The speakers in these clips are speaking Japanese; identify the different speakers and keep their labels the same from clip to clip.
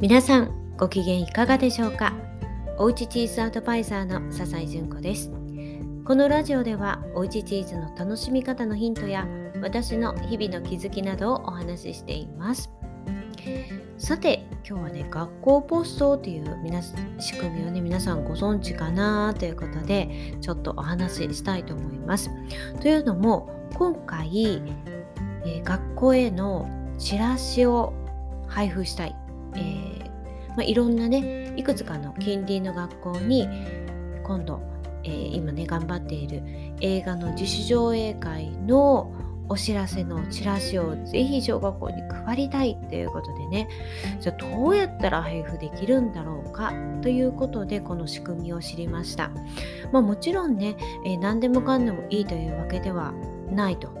Speaker 1: 皆さんご機嫌いかがでしょうか？おうちチーズアドバイザーの笹井純子です。このラジオではおうちチーズの楽しみ方のヒントや私の日々の気づきなどをお話ししています。さて今日はね学校ポストという皆仕組みをね皆さんご存知かなということでちょっとお話ししたいと思います。というのも今回、えー、学校へのチラシを配布したい、えー、まあ、いろんなねいくつかの近隣の学校に今度、えー、今ね頑張っている映画の自主上映会のお知らせのチラシをぜひ小学校に配りたいということでねじゃあどうやったら配布できるんだろうかということでこの仕組みを知りました、まあ、もちろんね、えー、何でもかんでもいいというわけではないと。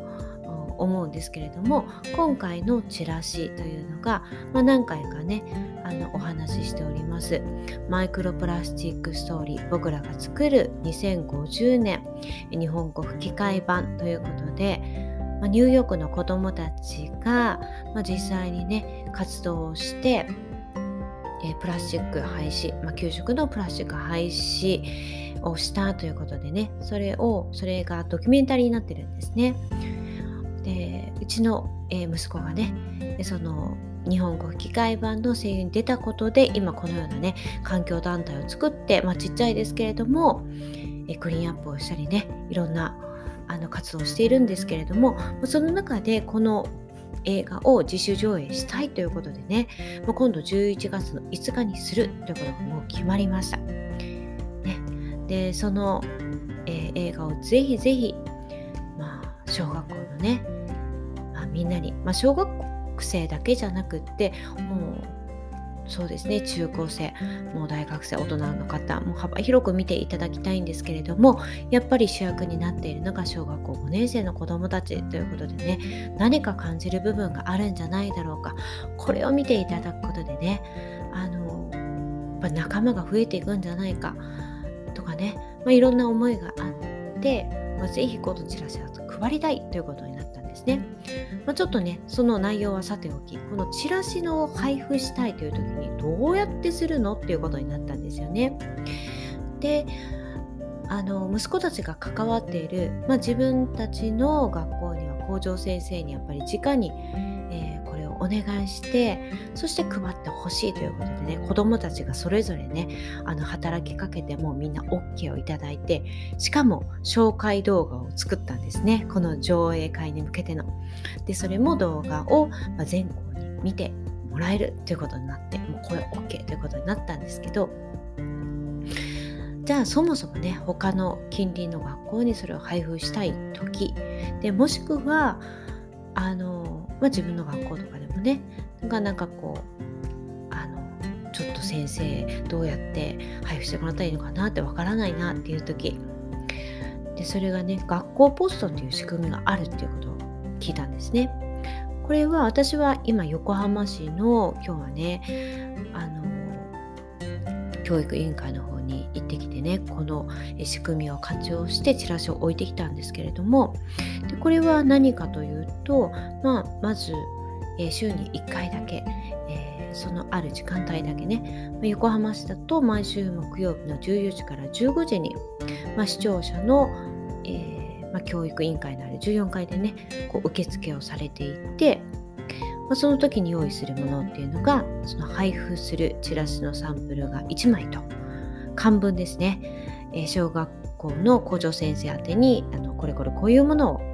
Speaker 1: 思うんですけれども今回のチラシというのが、まあ、何回かねあのお話ししておりますマイクロプラスチックストーリー僕らが作る2050年日本語吹き替え版ということで、まあ、ニューヨークの子どもたちが、まあ、実際にね活動をしてえプラスチック廃止、まあ、給食のプラスチック廃止をしたということでねそれをそれがドキュメンタリーになってるんですね。うちの、えー、息子がねその日本語吹き替え版の声優に出たことで今このようなね環境団体を作って、まあ、ちっちゃいですけれども、えクリーンアップをしたりねいろんなあの活動をしているんですけれどもその中でこの映画を自主上映したいということでね今度11月の5日にするということがもう決まりました。ね、でその、えー、映画をぜひぜひ、まあ、小学校のねみんなに、まあ、小学生だけじゃなくってもうそうですね中高生もう大学生大人の方も幅広く見ていただきたいんですけれどもやっぱり主役になっているのが小学校5年生の子どもたちということでね何か感じる部分があるんじゃないだろうか。これを見ていただくことでねあのやっぱ仲間が増えていくんじゃないかとかね、まあ、いろんな思いがあって、まあ、ぜひこのチラシを配りたいということになったんですね。まあ、ちょっとね、その内容はさておき、このチラシの配布したいという時にどうやってするのっていうことになったんですよね。で、あの息子たちが関わっている、まあ、自分たちの学校には校長先生にやっぱり直にえー、これをお願いしてそして配ってほしいということでね子どもたちがそれぞれねあの働きかけてもみんな OK をいただいてしかも紹介動画作ったんですねこの上映会に向けての。でそれも動画を、全校に見てもらえるということになってもうこれ OK ということになったんですけどじゃあそもそもね他の近隣の学校にそれを配布したい時でもしくはあの、まあ、自分の学校とかでもねなかなかこうあのちょっと先生どうやって配布してもらったらいいのかなってわからないなっていう時でそれがね学校ポストっていう仕組みがあるっていうことを聞いたんですね。これは私は今横浜市の今日はねあの教育委員会の方に行ってきてねこの仕組みを活用してチラシを置いてきたんですけれどもでこれは何かというと、まあ、まず、え、週に1回だけ、えー、そのある時間帯だけね、横浜市だと毎週木曜日の14時から15時に、まあ、視聴者の、えー、まあ、教育委員会のある14階でねこう受付をされていてまあ、その時に用意するものっていうのがその配布するチラシのサンプルが1枚と漢文ですね、えー、小学校の校長先生宛てにあのこれこれこういうものを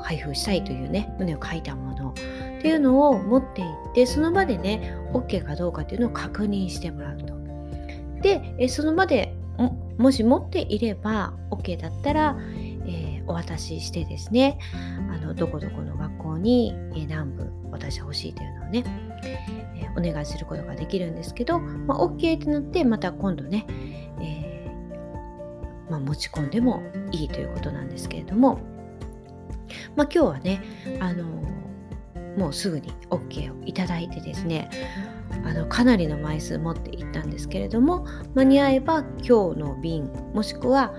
Speaker 1: 配布したいというね旨を書いたものっていうのを持っていってその場でね OK かどうかっていうのを確認してもらうと。で、その場でもし持っていれば OK だったら、えー、お渡ししてですねあのどこどこの学校に、えー、何部渡してほしいというのをね、え、お願いすることができるんですけど、まあ、OK ってなってまた今度ね、え、まあ、持ち込んでもいいということなんですけれども、まあ、今日はね、あのもうすぐに OK をいただいてですねあのかなりの枚数持っていったんですけれども間に合えば今日の便もしくは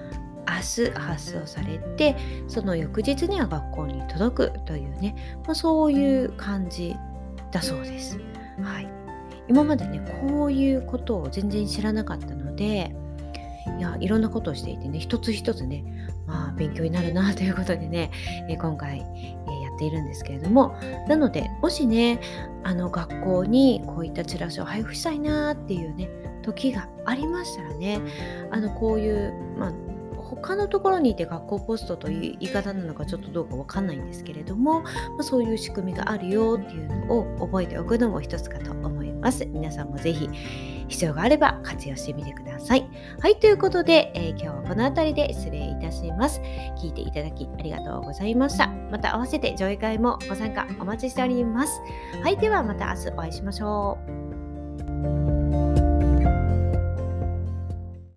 Speaker 1: 明日発送されてその翌日には学校に届くというね、まあ、そういう感じだそうです。はい今までねこういうことを全然知らなかったのでいやいろんなことをしていてね一つ一つねまあ勉強になるな ということでね、え今回、えやっているんですけれどもなのでもしねあの学校にこういったチラシを配布したいなっていうね時がありましたらねあのこういう、まあ、他のところにいて学校ポストという言い方なのかちょっとどうかわかんないんですけれども、まあ、そういう仕組みがあるよっていうのを覚えておくのも一つかと思います。皆さんもぜひ必要があれば活用してみてください。はい、ということで、えー、今日はこの辺りで失礼いたします。聞いていただきありがとうございました。また合わせて上位会もご参加お待ちしております。はい、ではまた明日お会いしましょう。